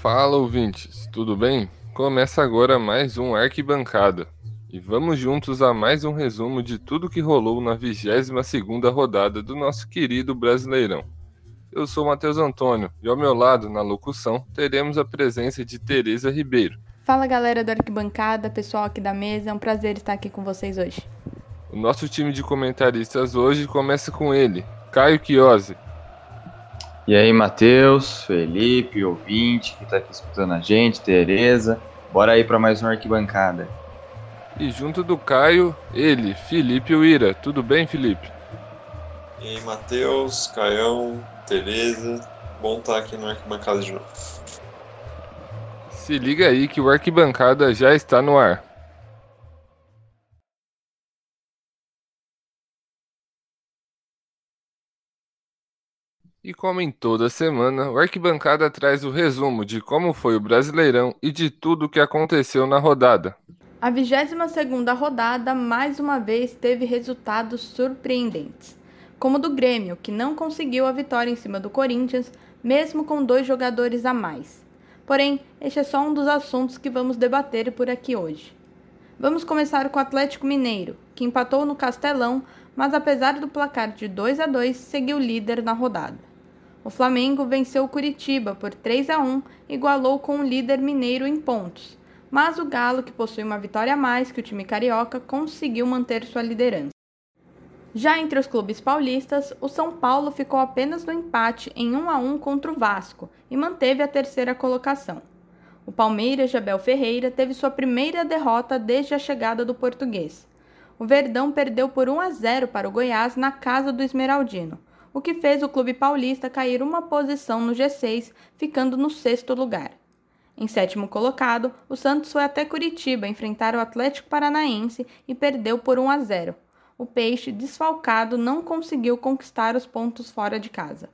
Fala ouvintes, tudo bem? Começa agora mais um Arquibancada. E vamos juntos a mais um resumo de tudo que rolou na 22ª rodada do nosso querido Brasileirão. Eu sou Matheus Antônio e ao meu lado, na locução, teremos a presença de Tereza Ribeiro. Fala galera do Arquibancada, pessoal aqui da mesa, é um prazer estar aqui com vocês hoje. O nosso time de comentaristas hoje começa com ele, Caio Chiosi. E aí, Matheus, Felipe, ouvinte que está aqui escutando a gente, Tereza. Bora aí para mais uma arquibancada. E junto do Caio, ele, Felipe Uira. Tudo bem, Felipe? E aí, Matheus, Caião, Tereza. Bom estar aqui no arquibancada de novo. Se liga aí que o arquibancada já está no ar. E como em toda semana, o Arquibancada traz o resumo de como foi o Brasileirão e de tudo o que aconteceu na rodada. A 22ª rodada mais uma vez teve resultados surpreendentes, como o do Grêmio, que não conseguiu a vitória em cima do Corinthians, mesmo com dois jogadores a mais. Porém, este é só um dos assuntos que vamos debater por aqui hoje. Vamos começar com o Atlético Mineiro, que empatou no Castelão, mas apesar do placar de 2 a 2, seguiu líder na rodada. O Flamengo venceu o Curitiba por 3 a 1, igualou com o líder mineiro em pontos. Mas o Galo, que possui uma vitória a mais que o time carioca, conseguiu manter sua liderança. Já entre os clubes paulistas, o São Paulo ficou apenas no empate em 1 a 1 contra o Vasco e manteve a terceira colocação. O Palmeiras de Abel Ferreira teve sua primeira derrota desde a chegada do português. O Verdão perdeu por 1 a 0 para o Goiás na casa do Esmeraldino o que fez o clube paulista cair uma posição no G6, ficando no sexto lugar. Em sétimo colocado, o Santos foi até Curitiba enfrentar o Atlético Paranaense e perdeu por 1 a 0. O Peixe, desfalcado, não conseguiu conquistar os pontos fora de casa.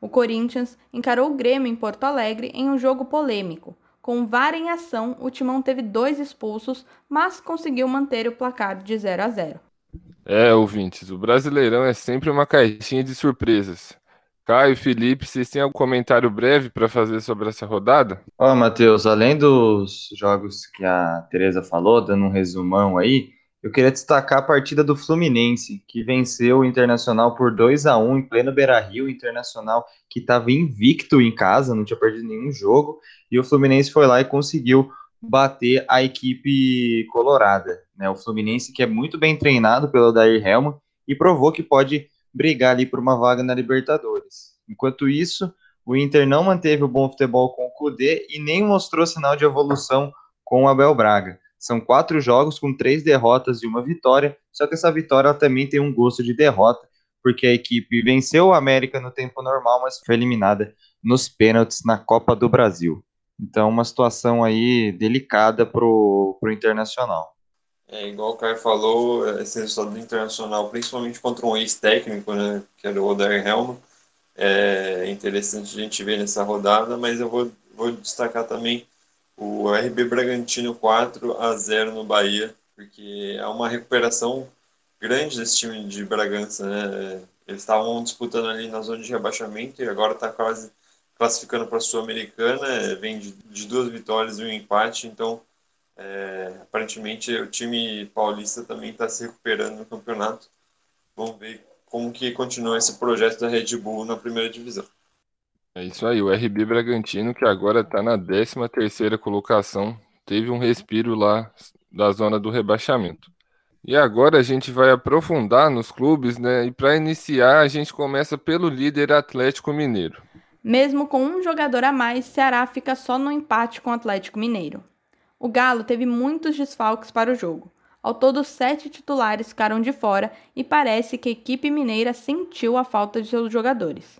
O Corinthians encarou o Grêmio em Porto Alegre em um jogo polêmico. Com VAR em ação, o Timão teve dois expulsos, mas conseguiu manter o placar de 0 a 0. É, ouvintes, o Brasileirão é sempre uma caixinha de surpresas. Caio, Felipe, vocês têm algum comentário breve para fazer sobre essa rodada? Ó, oh, Matheus, além dos jogos que a Tereza falou, dando um resumão aí, eu queria destacar a partida do Fluminense, que venceu o Internacional por 2 a 1 em pleno Beira-Rio, Internacional que estava invicto em casa, não tinha perdido nenhum jogo, e o Fluminense foi lá e conseguiu bater a equipe colorada. Né? O Fluminense, que é muito bem treinado pelo Dair Helman e provou que pode brigar ali por uma vaga na Libertadores. Enquanto isso, o Inter não manteve o bom futebol com o Cudê e nem mostrou sinal de evolução com o Abel Braga. São quatro jogos com três derrotas e uma vitória, só que essa vitória também tem um gosto de derrota, porque a equipe venceu o América no tempo normal, mas foi eliminada nos pênaltis na Copa do Brasil. Então, uma situação aí delicada para o Internacional. É, igual o Caio falou, esse resultado do Internacional, principalmente contra um ex-técnico, né, que era o Odair Helman, é interessante a gente ver nessa rodada, mas eu vou, vou destacar também o RB Bragantino 4 a 0 no Bahia, porque é uma recuperação grande desse time de Bragança, né? Eles estavam disputando ali na zona de rebaixamento e agora está quase classificando para a Sul-Americana, vem de, de, duas vitórias e um empate, então é, aparentemente o time paulista também está se recuperando no campeonato. Vamos ver como que continua esse projeto da Red Bull na primeira divisão. É isso aí, o RB Bragantino, que agora está na 13 terceira colocação, teve um respiro lá da zona do rebaixamento. E agora a gente vai aprofundar nos clubes, né? E para iniciar, a gente começa pelo líder Atlético Mineiro. Mesmo com um jogador a mais, Ceará fica só no empate com o Atlético Mineiro. O Galo teve muitos desfalques para o jogo. Ao todo, sete titulares ficaram de fora e parece que a equipe mineira sentiu a falta de seus jogadores.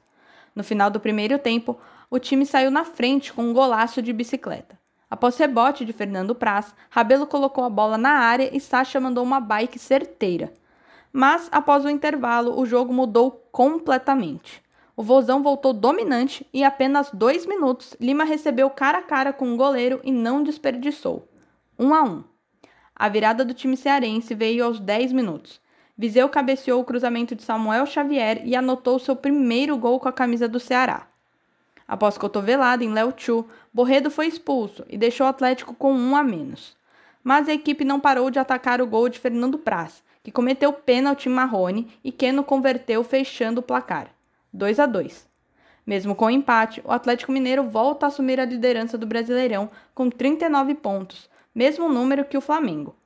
No final do primeiro tempo, o time saiu na frente com um golaço de bicicleta. Após rebote de Fernando Praz, Rabelo colocou a bola na área e Sacha mandou uma bike certeira. Mas, após o intervalo, o jogo mudou completamente. O Vozão voltou dominante e, em apenas dois minutos, Lima recebeu cara a cara com o goleiro e não desperdiçou. 1 um a 1 um. A virada do time cearense veio aos 10 minutos. Viseu cabeceou o cruzamento de Samuel Xavier e anotou seu primeiro gol com a camisa do Ceará. Após cotovelada em Léo Chu, Borredo foi expulso e deixou o Atlético com um a menos. Mas a equipe não parou de atacar o gol de Fernando Praz, que cometeu pênalti em Marrone e Keno converteu fechando o placar. 2 a 2. Mesmo com o empate, o Atlético Mineiro volta a assumir a liderança do Brasileirão com 39 pontos, mesmo número que o Flamengo.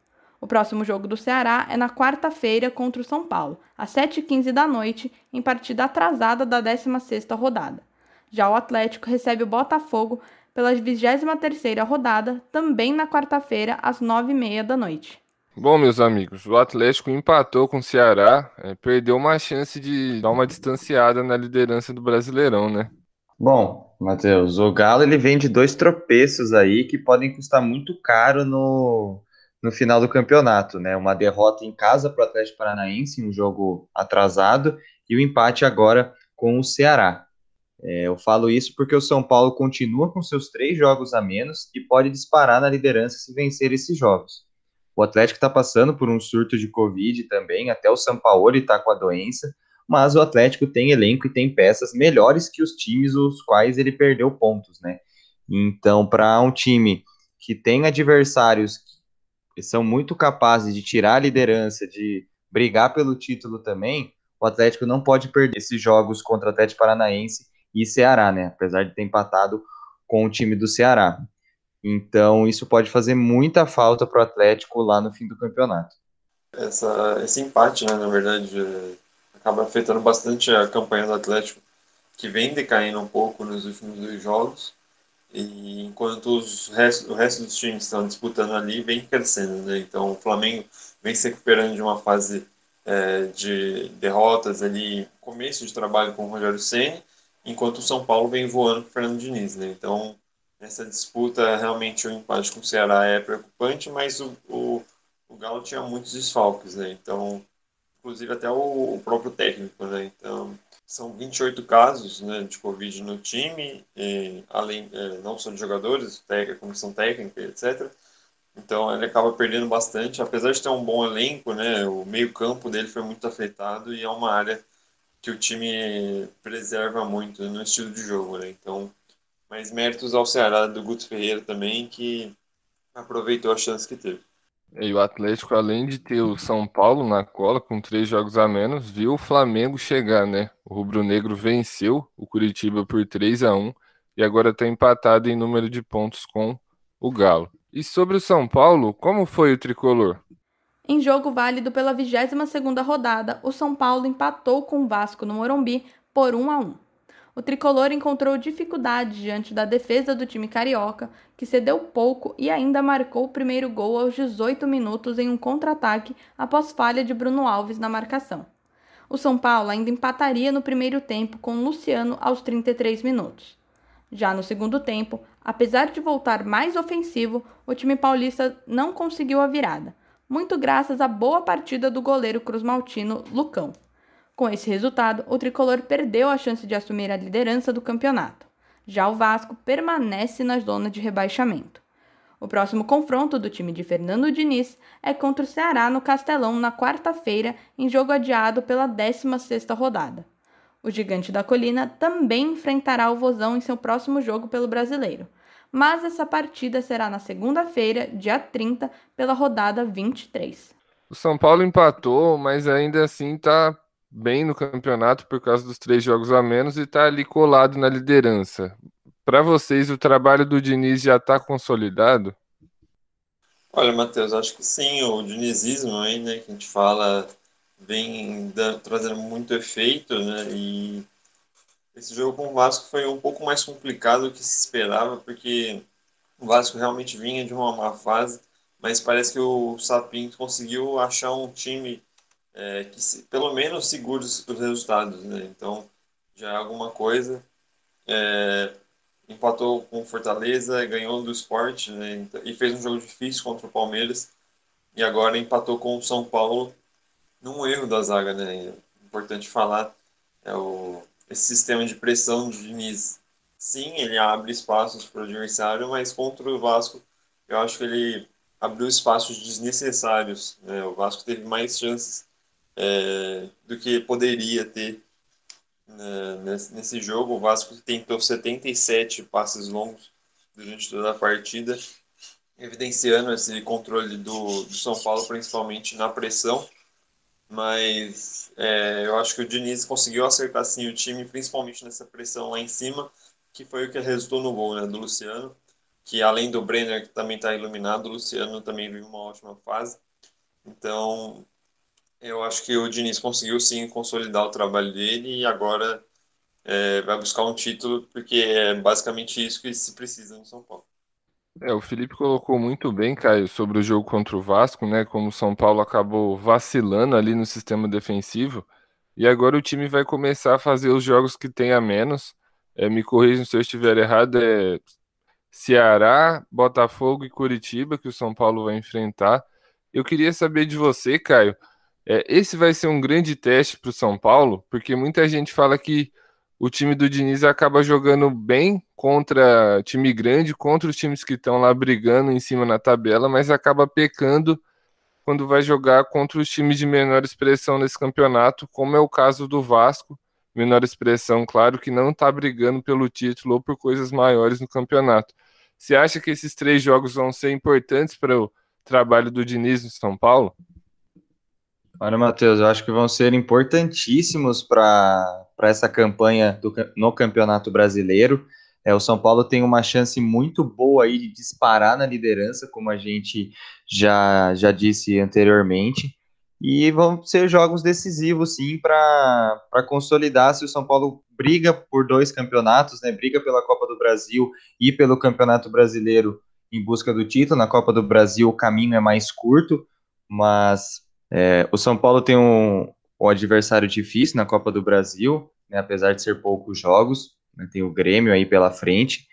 O próximo jogo do Ceará é na quarta-feira contra o São Paulo, às 7h15 da noite, em partida atrasada da 16ª rodada. Já o Atlético recebe o Botafogo pela 23ª rodada, também na quarta-feira, às 9h30 da noite. Bom, meus amigos, o Atlético empatou com o Ceará, é, perdeu uma chance de dar uma distanciada na liderança do Brasileirão, né? Bom, Matheus, o Galo ele vem de dois tropeços aí que podem custar muito caro no, no final do campeonato, né? Uma derrota em casa para o Atlético Paranaense, um jogo atrasado, e o empate agora com o Ceará. É, eu falo isso porque o São Paulo continua com seus três jogos a menos e pode disparar na liderança se vencer esses jogos. O Atlético está passando por um surto de Covid também, até o São Paulo está com a doença, mas o Atlético tem elenco e tem peças melhores que os times os quais ele perdeu pontos, né? Então, para um time que tem adversários que são muito capazes de tirar a liderança, de brigar pelo título também, o Atlético não pode perder esses jogos contra o Atlético Paranaense e Ceará, né? Apesar de ter empatado com o time do Ceará. Então, isso pode fazer muita falta para o Atlético lá no fim do campeonato. Essa, esse empate, né, na verdade, é, acaba afetando bastante a campanha do Atlético, que vem decaindo um pouco nos últimos dois jogos, e enquanto os resto, o resto dos times estão disputando ali, vem crescendo. Né? Então, o Flamengo vem se recuperando de uma fase é, de derrotas ali, começo de trabalho com o Rogério Senna, enquanto o São Paulo vem voando com o Fernando Diniz. Né? Então, Nessa disputa, realmente o empate com o Ceará é preocupante, mas o, o, o Galo tinha muitos desfalques, né? Então, inclusive até o, o, próprio técnico, né? Então, são 28 casos né, de Covid no time, e, além é, não só de jogadores, técnica, comissão técnica, etc. Então, ele acaba perdendo bastante, apesar de ter um bom elenco, né? O meio-campo dele foi muito afetado e é uma área que o time preserva muito no estilo de jogo, né? Então, mas méritos ao Ceará do Guto Ferreira também, que aproveitou a chance que teve. E o Atlético, além de ter o São Paulo na cola, com três jogos a menos, viu o Flamengo chegar, né? O Rubro Negro venceu o Curitiba por 3 a 1 e agora está empatado em número de pontos com o Galo. E sobre o São Paulo, como foi o tricolor? Em jogo válido pela 22ª rodada, o São Paulo empatou com o Vasco no Morumbi por 1 a 1 o tricolor encontrou dificuldade diante da defesa do time carioca, que cedeu pouco e ainda marcou o primeiro gol aos 18 minutos em um contra-ataque após falha de Bruno Alves na marcação. O São Paulo ainda empataria no primeiro tempo com Luciano aos 33 minutos. Já no segundo tempo, apesar de voltar mais ofensivo, o time paulista não conseguiu a virada, muito graças à boa partida do goleiro Cruz Maltino Lucão. Com esse resultado, o tricolor perdeu a chance de assumir a liderança do campeonato. Já o Vasco permanece na zona de rebaixamento. O próximo confronto do time de Fernando Diniz é contra o Ceará no Castelão na quarta-feira, em jogo adiado pela 16ª rodada. O Gigante da Colina também enfrentará o Vozão em seu próximo jogo pelo Brasileiro, mas essa partida será na segunda-feira, dia 30, pela rodada 23. O São Paulo empatou, mas ainda assim está bem no campeonato por causa dos três jogos a menos e está ali colado na liderança. Para vocês, o trabalho do Diniz já está consolidado? Olha, Matheus, acho que sim. O dinizismo aí, né, que a gente fala, vem da, trazendo muito efeito, né? E esse jogo com o Vasco foi um pouco mais complicado do que se esperava, porque o Vasco realmente vinha de uma má fase, mas parece que o Sapinto conseguiu achar um time é, que se, pelo menos segure os, resultados, né? Então já é alguma coisa. É, empatou com Fortaleza, ganhou do Sport né? Então, e fez um jogo difícil contra o Palmeiras e agora empatou com o São Paulo num erro da zaga, né? É importante falar é o esse sistema de pressão de Diniz. Sim, ele abre espaços para o adversário, mas contra o Vasco eu acho que ele abriu espaços desnecessários. Né? O Vasco teve mais chances é, do que poderia ter né, nesse, jogo. O Vasco tentou 77 passes longos durante toda a partida, evidenciando esse controle do, do São Paulo, principalmente na pressão. Mas é, eu acho que o Diniz conseguiu acertar sim o time, principalmente nessa pressão lá em cima, que foi o que resultou no gol né, do Luciano. Que além do Brenner, que também está iluminado, o Luciano também vive uma ótima fase. Então, eu acho que o Diniz conseguiu sim consolidar o trabalho dele e agora é, vai buscar um título, porque é basicamente isso que se precisa no São Paulo. É, o Felipe colocou muito bem, Caio, sobre o jogo contra o Vasco, né? Como o São Paulo acabou vacilando ali no sistema defensivo. E agora o time vai começar a fazer os jogos que tem a menos. É, me corrijam se eu estiver errado, é Ceará, Botafogo e Curitiba que o São Paulo vai enfrentar. Eu queria saber de você, Caio. É, esse vai ser um grande teste para o São Paulo, porque muita gente fala que o time do Diniz acaba jogando bem contra time grande, contra os times que estão lá brigando em cima na tabela, mas acaba pecando quando vai jogar contra os times de menor expressão nesse campeonato, como é o caso do Vasco, menor expressão, claro, que não está brigando pelo título ou por coisas maiores no campeonato. Você acha que esses três jogos vão ser importantes para o trabalho do Diniz no São Paulo? Olha, Matheus, eu acho que vão ser importantíssimos para essa campanha do, no Campeonato Brasileiro. É, o São Paulo tem uma chance muito boa aí de disparar na liderança, como a gente já, já disse anteriormente. E vão ser jogos decisivos, sim, para consolidar se o São Paulo briga por dois campeonatos, né? Briga pela Copa do Brasil e pelo Campeonato Brasileiro em busca do título. Na Copa do Brasil o caminho é mais curto, mas é, o São Paulo tem um, um, adversário difícil na Copa do Brasil, né, apesar de ser poucos jogos, né, tem o Grêmio aí pela frente,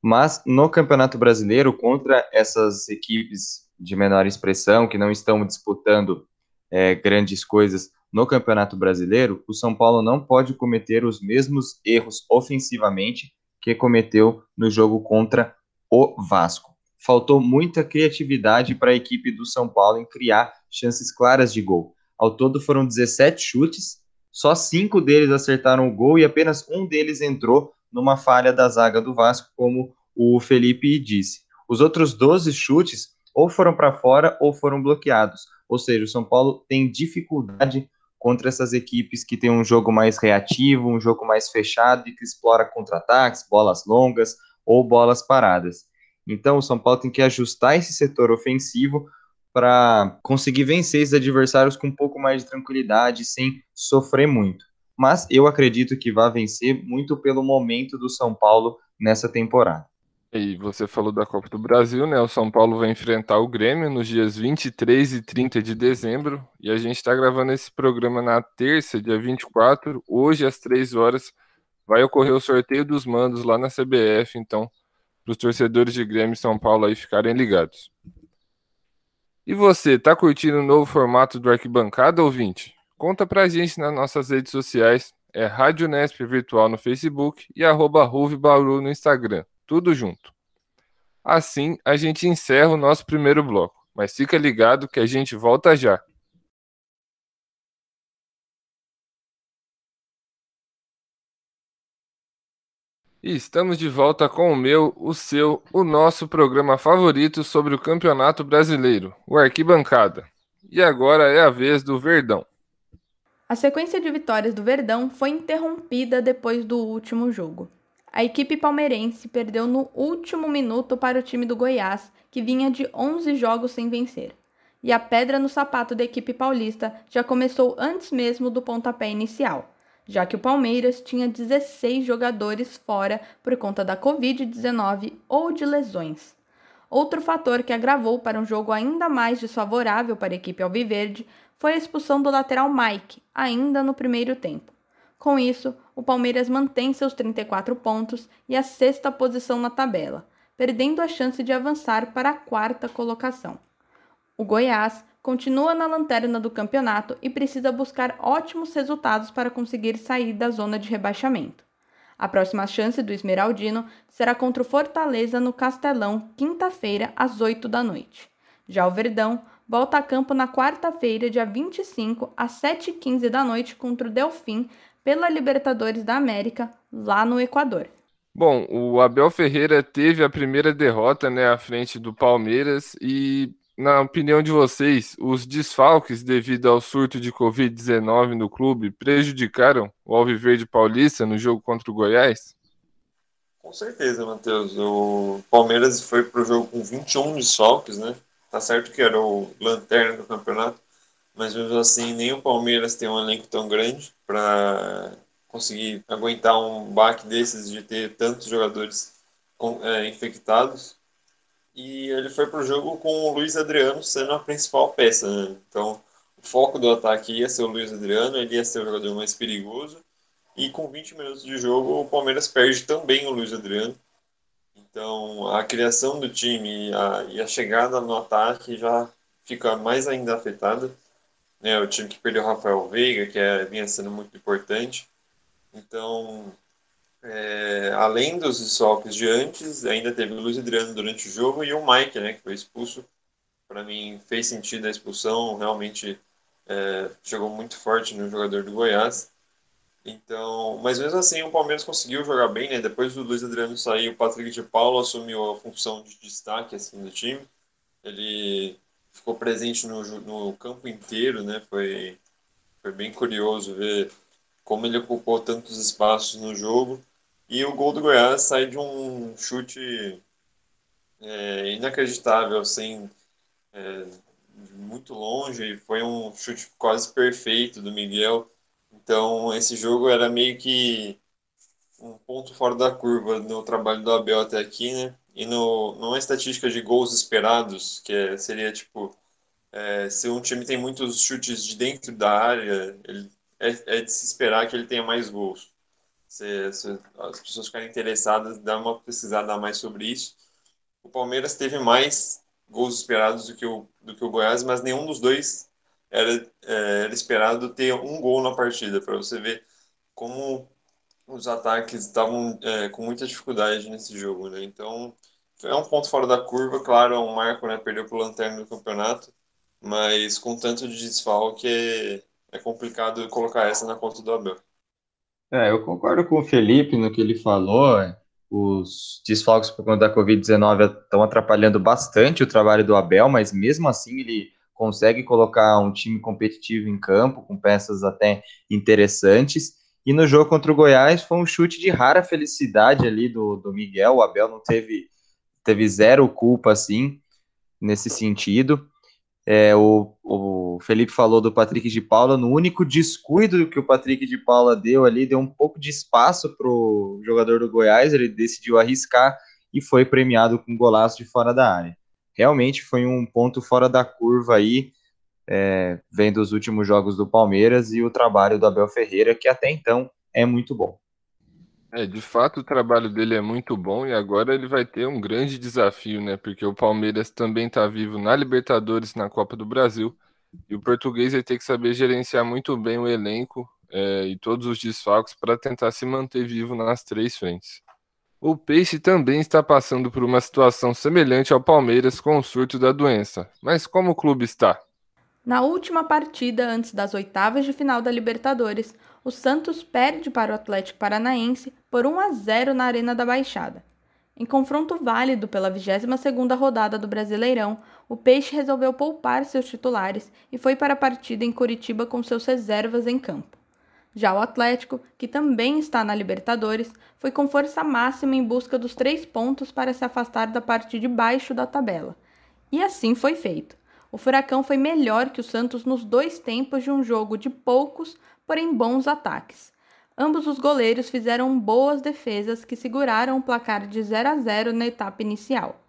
mas no Campeonato Brasileiro, contra essas equipes de menor expressão, que não estão disputando é, grandes coisas no Campeonato Brasileiro, o São Paulo não pode cometer os mesmos erros ofensivamente que cometeu no jogo contra o Vasco faltou muita criatividade para a equipe do São Paulo em criar chances claras de gol. Ao todo foram 17 chutes, só cinco deles acertaram o gol e apenas um deles entrou numa falha da zaga do Vasco, como o Felipe disse. Os outros 12 chutes ou foram para fora ou foram bloqueados. Ou seja, o São Paulo tem dificuldade contra essas equipes que têm um jogo mais reativo, um jogo mais fechado e que explora contra-ataques, bolas longas ou bolas paradas. Então, o São Paulo tem que ajustar esse setor ofensivo para conseguir vencer esses adversários com um pouco mais de tranquilidade, sem sofrer muito. Mas eu acredito que vai vencer muito pelo momento do São Paulo nessa temporada. E você falou da Copa do Brasil, né? O São Paulo vai enfrentar o Grêmio nos dias 23 e 30 de dezembro. E a gente está gravando esse programa na terça, dia 24. Hoje, às 3 horas, vai ocorrer o sorteio dos mandos lá na CBF. Então, para os torcedores de Grêmio e São Paulo aí ficarem ligados. E você, tá curtindo o novo formato do Arquibancada, ouvinte? Conta pra gente nas nossas redes sociais, é Rádio Nesp Virtual no Facebook e arroba Bauru no Instagram, tudo junto. Assim, a gente encerra o nosso primeiro bloco, mas fica ligado que a gente volta já. E estamos de volta com o meu, o seu, o nosso programa favorito sobre o Campeonato Brasileiro, o Arquibancada. E agora é a vez do Verdão. A sequência de vitórias do Verdão foi interrompida depois do último jogo. A equipe palmeirense perdeu no último minuto para o time do Goiás, que vinha de 11 jogos sem vencer. E a pedra no sapato da equipe paulista já começou antes mesmo do pontapé inicial já que o Palmeiras tinha 16 jogadores fora por conta da Covid-19 ou de lesões. Outro fator que agravou para um jogo ainda mais desfavorável para a equipe alviverde foi a expulsão do lateral Mike, ainda no primeiro tempo. Com isso, o Palmeiras mantém seus 34 pontos e a sexta posição na tabela, perdendo a chance de avançar para a quarta colocação. O Goiás continua na lanterna do campeonato e precisa buscar ótimos resultados para conseguir sair da zona de rebaixamento. A próxima chance do Esmeraldino será contra o Fortaleza no Castelão, quinta-feira, às 8 da noite. Já o Verdão volta a campo na quarta-feira, dia 25, às 7h15 da noite, contra o Delfim, pela Libertadores da América, lá no Equador. Bom, o Abel Ferreira teve a primeira derrota né, à frente do Palmeiras e, na opinião de vocês, os desfalques devido ao surto de Covid-19 no clube prejudicaram o Alviverde Paulista no jogo contra o Goiás? Com certeza, Matheus. O Palmeiras foi para o jogo com 21 desfalques, né? Tá certo que era o lanterna do campeonato, mas mesmo assim, nem o Palmeiras tem um elenco tão grande para conseguir aguentar um baque desses de ter tantos jogadores é, infectados. E ele foi para o jogo com o Luiz Adriano sendo a principal peça. Né? Então, o foco do ataque ia ser o Luiz Adriano, ele ia ser o jogador mais perigoso. E com 20 minutos de jogo, o Palmeiras perde também o Luiz Adriano. Então, a criação do time e a, e a chegada no ataque já fica mais ainda afetada. Né? O time que perdeu o Rafael Veiga, que é, vinha sendo muito importante. Então, é, além dos desfalques de antes, ainda teve o Luiz Adriano durante o jogo e o Mike, né, que foi expulso. Para mim, fez sentido a expulsão, realmente é, chegou muito forte no jogador do Goiás. Então, mas mesmo assim, o Palmeiras conseguiu jogar bem, né? Depois do Luiz Adriano sair, o Patrick de Paulo assumiu a função de destaque assim do time. Ele ficou presente no, no campo inteiro, né? Foi, foi bem curioso ver como ele ocupou tantos espaços no jogo. E o gol do Goiás sai de um chute é, inacreditável, assim, é, muito longe. Foi um chute quase perfeito do Miguel. Então, esse jogo era meio que um ponto fora da curva no trabalho do Abel até aqui, né? E no, numa estatística de gols esperados, que é, seria tipo, é, se um time tem muitos chutes de dentro da área, ele, é, é, de se esperar que ele tenha mais gols. Se, se as pessoas ficarem interessadas, dá uma pesquisada mais sobre isso. O Palmeiras teve mais gols esperados do que o, do que o Goiás, mas nenhum dos dois era, é, era esperado ter um gol na partida, para você ver como os ataques estavam é, com muita dificuldade nesse jogo, né? Então, é um ponto fora da curva, claro, é um marco, né? Perdeu o Lanterna no campeonato, mas com tanto de desfalque é, é complicado colocar essa na conta do Abel. É, eu concordo com o Felipe no que ele falou. Os desfalques por conta da Covid-19 estão atrapalhando bastante o trabalho do Abel, mas mesmo assim ele consegue colocar um time competitivo em campo, com peças até interessantes. E no jogo contra o Goiás foi um chute de rara felicidade ali do, do Miguel. O Abel não teve, teve zero culpa assim nesse sentido. É, o, o Felipe falou do Patrick de Paula. No único descuido que o Patrick de Paula deu ali, deu um pouco de espaço para o jogador do Goiás. Ele decidiu arriscar e foi premiado com um golaço de fora da área realmente foi um ponto fora da curva aí, é, vendo os últimos jogos do Palmeiras e o trabalho do Abel Ferreira, que até então é muito bom. É, de fato o trabalho dele é muito bom e agora ele vai ter um grande desafio, né? Porque o Palmeiras também está vivo na Libertadores, na Copa do Brasil, e o português vai ter que saber gerenciar muito bem o elenco é, e todos os desfalques para tentar se manter vivo nas três frentes. O Peixe também está passando por uma situação semelhante ao Palmeiras com o surto da doença. Mas como o clube está? Na última partida antes das oitavas de final da Libertadores, o Santos perde para o Atlético Paranaense por 1 a 0 na Arena da Baixada. Em confronto válido pela 22ª rodada do Brasileirão, o Peixe resolveu poupar seus titulares e foi para a partida em Curitiba com seus reservas em campo. Já o Atlético, que também está na Libertadores, foi com força máxima em busca dos três pontos para se afastar da parte de baixo da tabela. E assim foi feito. O Furacão foi melhor que o Santos nos dois tempos de um jogo de poucos, porém bons ataques. Ambos os goleiros fizeram boas defesas que seguraram o placar de 0 a 0 na etapa inicial.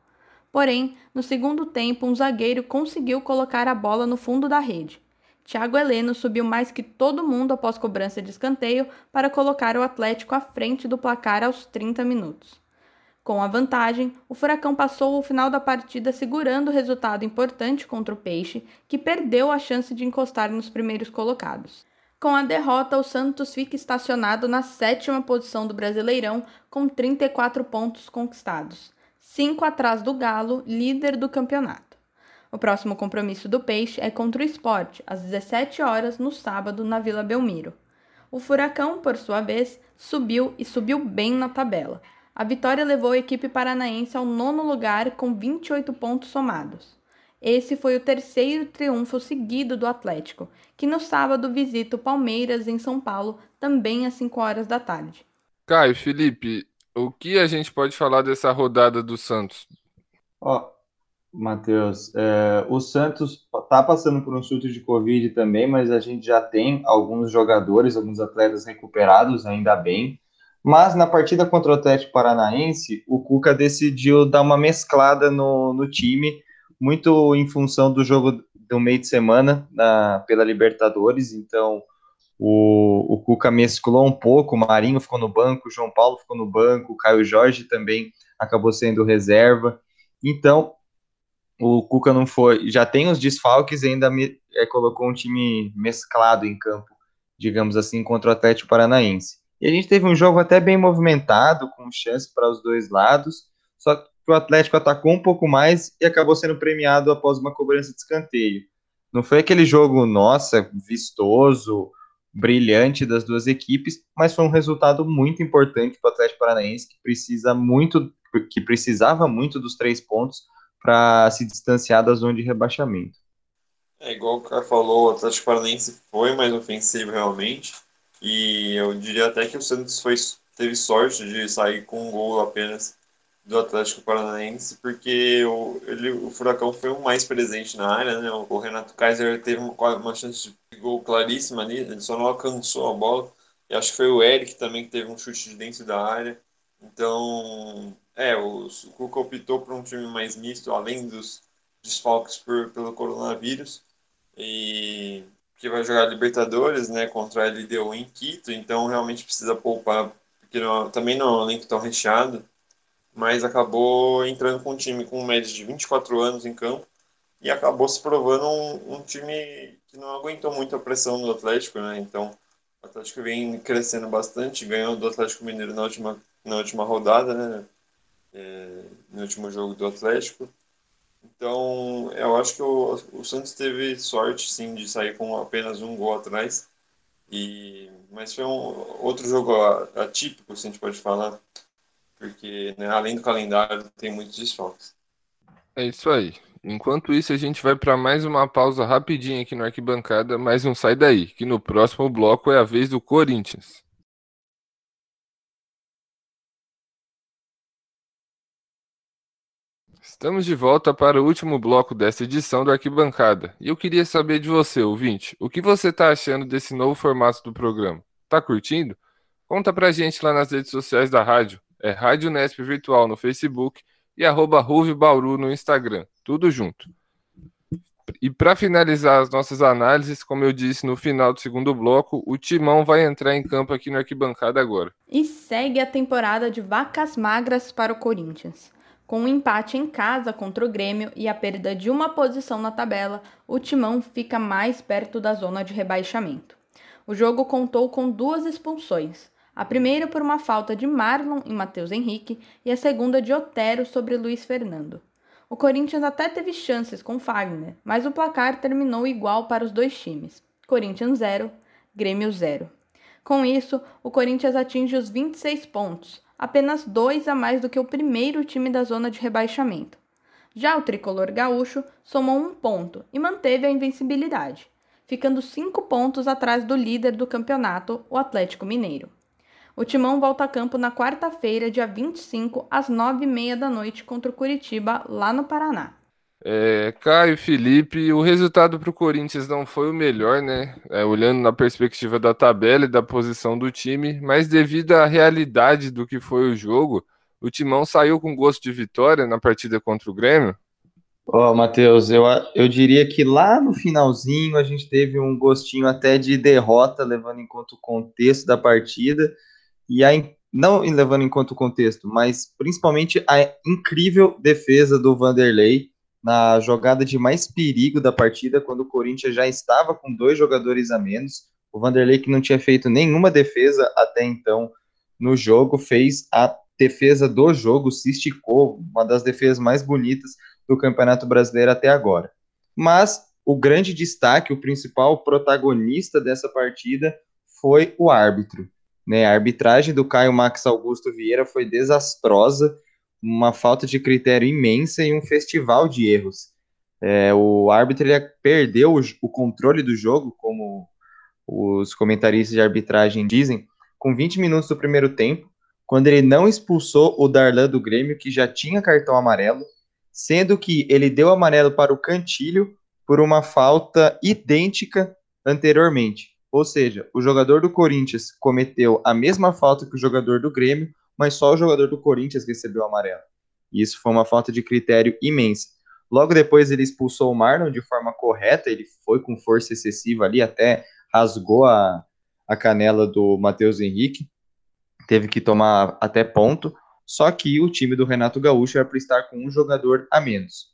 Porém, no segundo tempo, um zagueiro conseguiu colocar a bola no fundo da rede. Thiago Heleno subiu mais que todo mundo após cobrança de escanteio para colocar o Atlético à frente do placar aos 30 minutos. Com a vantagem, o Furacão passou o final da partida segurando o resultado importante contra o Peixe, que perdeu a chance de encostar nos primeiros colocados. Com a derrota, o Santos fica estacionado na sétima posição do Brasileirão, com 34 pontos conquistados, cinco atrás do Galo, líder do campeonato. O próximo compromisso do Peixe é contra o Esporte, às 17 horas no sábado, na Vila Belmiro. O Furacão, por sua vez, subiu e subiu bem na tabela. A vitória levou a equipe paranaense ao nono lugar com 28 pontos somados. Esse foi o terceiro triunfo seguido do Atlético, que no sábado visita o Palmeiras em São Paulo, também às 5 horas da tarde. Caio, Felipe, o que a gente pode falar dessa rodada do Santos? Ó, Matheus, é, o Santos está passando por um surto de Covid também, mas a gente já tem alguns jogadores, alguns atletas recuperados, ainda bem. Mas na partida contra o Atlético Paranaense, o Cuca decidiu dar uma mesclada no, no time, muito em função do jogo do meio de semana na, pela Libertadores. Então, o, o Cuca mesclou um pouco, o Marinho ficou no banco, o João Paulo ficou no banco, o Caio Jorge também acabou sendo reserva. Então, o Cuca não foi, já tem os desfalques e ainda me, é, colocou um time mesclado em campo, digamos assim, contra o Atlético Paranaense. E a gente teve um jogo até bem movimentado, com chance para os dois lados, só que o Atlético atacou um pouco mais e acabou sendo premiado após uma cobrança de escanteio. Não foi aquele jogo, nossa, vistoso, brilhante das duas equipes, mas foi um resultado muito importante para o Atlético Paranaense, que precisa muito, que precisava muito dos três pontos para se distanciar da zona de rebaixamento. É igual o cara falou, o Atlético Paranaense foi mais ofensivo realmente, e eu diria até que o Santos foi, teve sorte de sair com um gol apenas do Atlético Paranaense, porque o, ele, o Furacão foi o mais presente na área, né? O Renato Kaiser teve uma, uma chance de gol claríssima ali, ele só não alcançou a bola. E acho que foi o Eric também que teve um chute de dentro da área. Então, é, o, o Cuca optou por um time mais misto, além dos desfalques por, pelo coronavírus, e que vai jogar Libertadores, né, contra a LDU em Quito, então realmente precisa poupar, porque não, também não é um elenco tão recheado, mas acabou entrando com um time com média de 24 anos em campo, e acabou se provando um, um time que não aguentou muito a pressão do Atlético, né, então o Atlético vem crescendo bastante, ganhou do Atlético Mineiro na última, na última rodada, né, é, no último jogo do Atlético. Então, eu acho que o, o Santos teve sorte, sim, de sair com apenas um gol atrás. E, mas foi um outro jogo atípico, se a gente pode falar, porque né, além do calendário tem muitos desfalques. É isso aí. Enquanto isso, a gente vai para mais uma pausa rapidinha aqui no Arquibancada, mas não sai daí, que no próximo bloco é a vez do Corinthians. Estamos de volta para o último bloco dessa edição do Arquibancada. E eu queria saber de você, ouvinte, o que você está achando desse novo formato do programa? Tá curtindo? Conta pra gente lá nas redes sociais da rádio. É Rádio Nesp Virtual no Facebook e arroba Bauru no Instagram. Tudo junto. E para finalizar as nossas análises, como eu disse no final do segundo bloco, o Timão vai entrar em campo aqui no Arquibancada agora. E segue a temporada de vacas magras para o Corinthians. Com um empate em casa contra o Grêmio e a perda de uma posição na tabela, o Timão fica mais perto da zona de rebaixamento. O jogo contou com duas expulsões, a primeira por uma falta de Marlon em Matheus Henrique e a segunda de Otero sobre Luiz Fernando. O Corinthians até teve chances com Fagner, mas o placar terminou igual para os dois times. Corinthians 0, Grêmio 0. Com isso, o Corinthians atinge os 26 pontos, apenas dois a mais do que o primeiro time da zona de rebaixamento. Já o tricolor gaúcho somou um ponto e manteve a invencibilidade, ficando cinco pontos atrás do líder do campeonato, o Atlético Mineiro. O Timão volta a campo na quarta-feira, dia 25, às nove e meia da noite, contra o Curitiba, lá no Paraná. É, Caio, Felipe, o resultado para o Corinthians não foi o melhor, né? É, olhando na perspectiva da tabela e da posição do time, mas devido à realidade do que foi o jogo, o Timão saiu com gosto de vitória na partida contra o Grêmio. Ó, oh, Matheus, eu, eu diria que lá no finalzinho a gente teve um gostinho até de derrota, levando em conta o contexto da partida, e a, não levando em conta o contexto, mas principalmente a incrível defesa do Vanderlei na jogada de mais perigo da partida, quando o Corinthians já estava com dois jogadores a menos. O Vanderlei, que não tinha feito nenhuma defesa até então no jogo, fez a defesa do jogo, se esticou, uma das defesas mais bonitas do Campeonato Brasileiro até agora. Mas o grande destaque, o principal protagonista dessa partida foi o árbitro. Né? A arbitragem do Caio Max Augusto Vieira foi desastrosa, uma falta de critério imensa e um festival de erros. É, o árbitro ele perdeu o, o controle do jogo, como os comentaristas de arbitragem dizem, com 20 minutos do primeiro tempo, quando ele não expulsou o Darlan do Grêmio, que já tinha cartão amarelo, sendo que ele deu amarelo para o Cantilho por uma falta idêntica anteriormente. Ou seja, o jogador do Corinthians cometeu a mesma falta que o jogador do Grêmio, mas só o jogador do Corinthians recebeu amarelo. E isso foi uma falta de critério imensa. Logo depois ele expulsou o Marlon de forma correta, ele foi com força excessiva ali, até rasgou a, a canela do Matheus Henrique, teve que tomar até ponto, só que o time do Renato Gaúcho era para estar com um jogador a menos.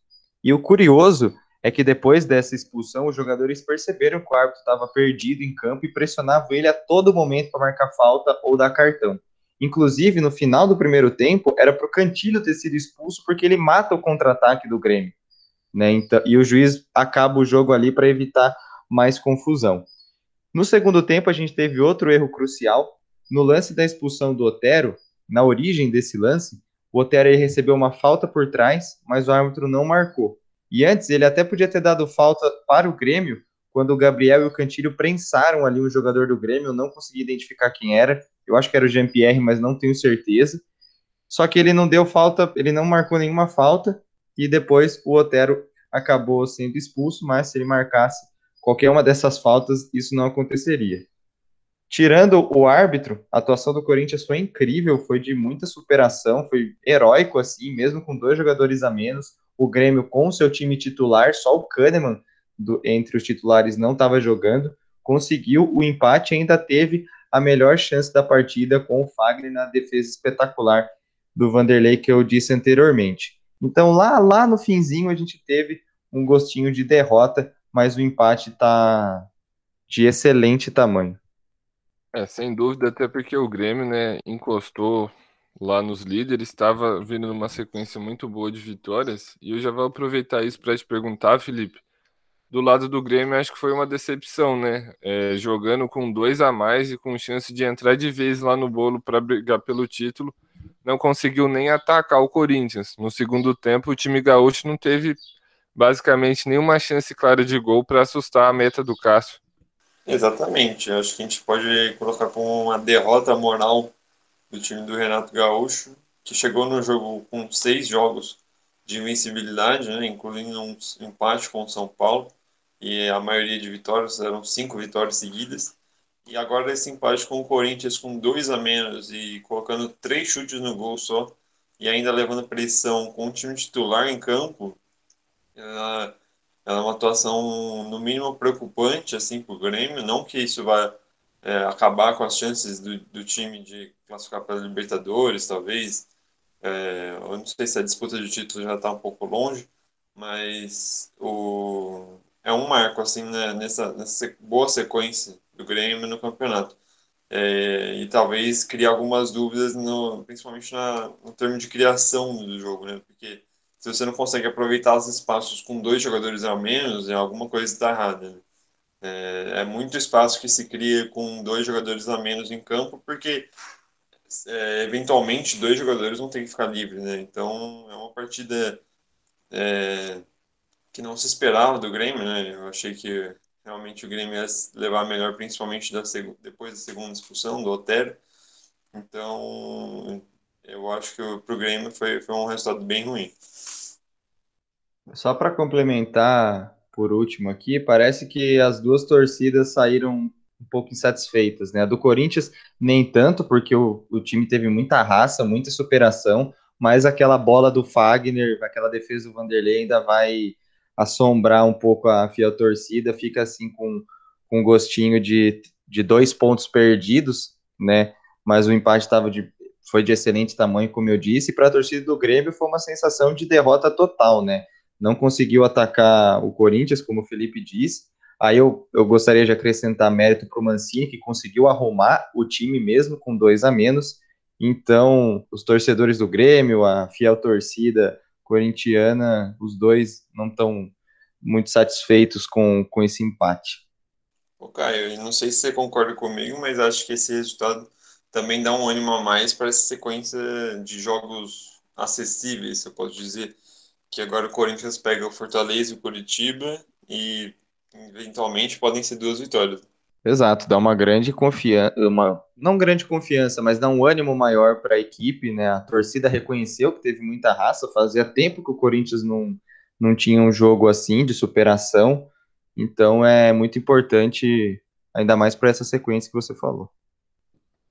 E o curioso é que depois dessa expulsão, os jogadores perceberam que o árbitro estava perdido em campo e pressionavam ele a todo momento para marcar falta ou dar cartão. Inclusive, no final do primeiro tempo, era para o Cantilho ter sido expulso porque ele mata o contra-ataque do Grêmio. Né? Então, e o juiz acaba o jogo ali para evitar mais confusão. No segundo tempo, a gente teve outro erro crucial. No lance da expulsão do Otero, na origem desse lance, o Otero recebeu uma falta por trás, mas o árbitro não marcou. E antes, ele até podia ter dado falta para o Grêmio, quando o Gabriel e o Cantilho prensaram ali um jogador do Grêmio, eu não consegui identificar quem era. Eu acho que era o Jean-Pierre, mas não tenho certeza. Só que ele não deu falta, ele não marcou nenhuma falta, e depois o Otero acabou sendo expulso, mas se ele marcasse qualquer uma dessas faltas, isso não aconteceria. Tirando o árbitro, a atuação do Corinthians foi incrível, foi de muita superação, foi heróico assim, mesmo com dois jogadores a menos. O Grêmio com seu time titular, só o Kahneman do, entre os titulares não estava jogando, conseguiu o empate ainda teve a melhor chance da partida com o Fagner na defesa espetacular do Vanderlei que eu disse anteriormente. Então lá lá no finzinho a gente teve um gostinho de derrota, mas o empate está de excelente tamanho. É, sem dúvida, até porque o Grêmio, né, encostou lá nos líderes, estava vindo numa sequência muito boa de vitórias, e eu já vou aproveitar isso para te perguntar, Felipe. Do lado do Grêmio, acho que foi uma decepção, né? É, jogando com dois a mais e com chance de entrar de vez lá no bolo para brigar pelo título, não conseguiu nem atacar o Corinthians. No segundo tempo, o time gaúcho não teve basicamente nenhuma chance clara de gol para assustar a meta do Cássio. Exatamente, acho que a gente pode colocar como uma derrota moral do time do Renato Gaúcho, que chegou no jogo com seis jogos de invencibilidade, né, incluindo um empate com o São Paulo, e a maioria de vitórias eram cinco vitórias seguidas. E agora esse empate com o Corinthians com dois a menos e colocando três chutes no gol só, e ainda levando pressão com o time titular em campo, ela, ela é uma atuação no mínimo preocupante assim para o Grêmio. Não que isso vai é, acabar com as chances do, do time de classificar para a Libertadores, talvez. É, eu não sei se a disputa de título já está um pouco longe, mas o, é um marco assim né, nessa, nessa boa sequência do Grêmio no campeonato. É, e talvez criar algumas dúvidas, no, principalmente na, no termo de criação do jogo, né? Porque se você não consegue aproveitar os espaços com dois jogadores a menos, é alguma coisa está errada. Né? É, é, muito espaço que se cria com dois jogadores a menos em campo, porque é, eventualmente dois jogadores vão ter que ficar livres, né? Então é uma partida é, que não se esperava do Grêmio, né? Eu achei que realmente o Grêmio ia levar melhor, principalmente da depois da segunda expulsão do Otero. Então eu acho que para o Grêmio foi, foi um resultado bem ruim. Só para complementar, por último aqui, parece que as duas torcidas saíram um pouco insatisfeitas, né? A do Corinthians, nem tanto, porque o, o time teve muita raça, muita superação, mas aquela bola do Fagner, aquela defesa do Vanderlei ainda vai assombrar um pouco a fiel torcida, fica assim com, com um gostinho de, de dois pontos perdidos, né? Mas o empate estava de foi de excelente tamanho, como eu disse, e para a torcida do Grêmio foi uma sensação de derrota total, né? não conseguiu atacar o Corinthians, como o Felipe disse. Aí eu, eu gostaria de acrescentar mérito para o Mancini, que conseguiu arrumar o time mesmo com dois a menos. Então, os torcedores do Grêmio, a fiel torcida corintiana, os dois não estão muito satisfeitos com, com esse empate. Ô, Caio, não sei se você concorda comigo, mas acho que esse resultado também dá um ânimo a mais para essa sequência de jogos acessíveis, eu posso dizer. Que agora o Corinthians pega o Fortaleza e o Curitiba e eventualmente podem ser duas vitórias. Exato, dá uma grande confiança, uma não grande confiança, mas dá um ânimo maior para a equipe, né? A torcida reconheceu que teve muita raça, fazia tempo que o Corinthians não, não tinha um jogo assim de superação. Então é muito importante, ainda mais para essa sequência que você falou.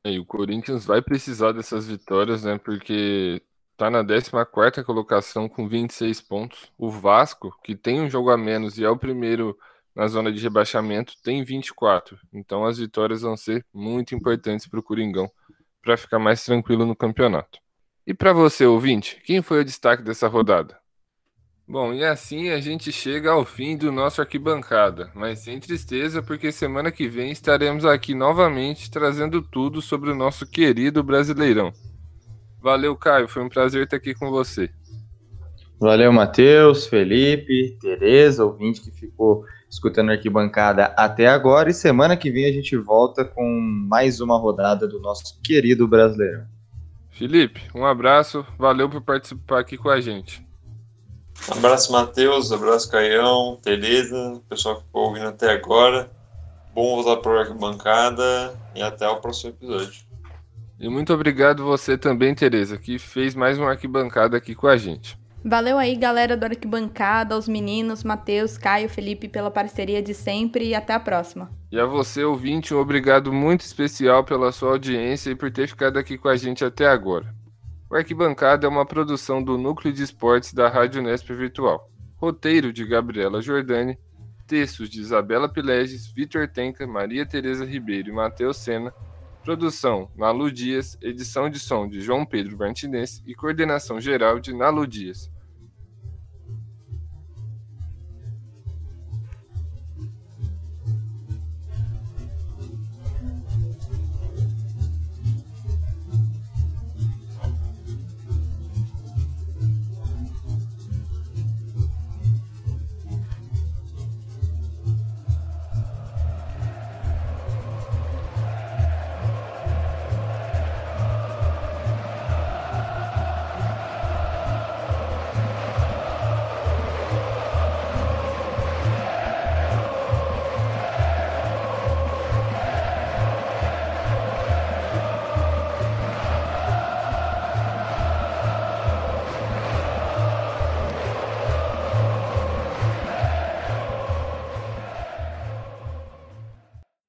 É, e o Corinthians vai precisar dessas vitórias, né? Porque tá na 14 colocação com 26 pontos. O Vasco, que tem um jogo a menos e é o primeiro na zona de rebaixamento, tem 24. Então as vitórias vão ser muito importantes para o Coringão para ficar mais tranquilo no campeonato. E para você, ouvinte, quem foi o destaque dessa rodada? Bom, e assim a gente chega ao fim do nosso arquibancada, mas sem tristeza, porque semana que vem estaremos aqui novamente trazendo tudo sobre o nosso querido Brasileirão. Valeu, Caio, foi um prazer estar aqui com você. Valeu, Matheus, Felipe, Tereza, ouvinte que ficou escutando a arquibancada até agora. E semana que vem a gente volta com mais uma rodada do nosso querido Brasileirão. Felipe, um abraço, valeu por participar aqui com a gente. Abraço, Matheus. Abraço, Caião, Tereza, pessoal que ficou ouvindo até agora. Bom voltar para a arquibancada e até o próximo episódio. E muito obrigado você também, Tereza, que fez mais uma arquibancada aqui com a gente. Valeu aí, galera do Arquibancada, aos meninos, Matheus, Caio, Felipe, pela parceria de sempre e até a próxima. E a você, ouvinte, um obrigado muito especial pela sua audiência e por ter ficado aqui com a gente até agora. O Arquibancada é uma produção do Núcleo de Esportes da Rádio Nesp Virtual. Roteiro de Gabriela Jordani, textos de Isabela Pileges, Vitor Tenca, Maria Tereza Ribeiro e Matheus Sena, produção Nalu Dias, edição de som de João Pedro Martinez e coordenação geral de Nalu Dias.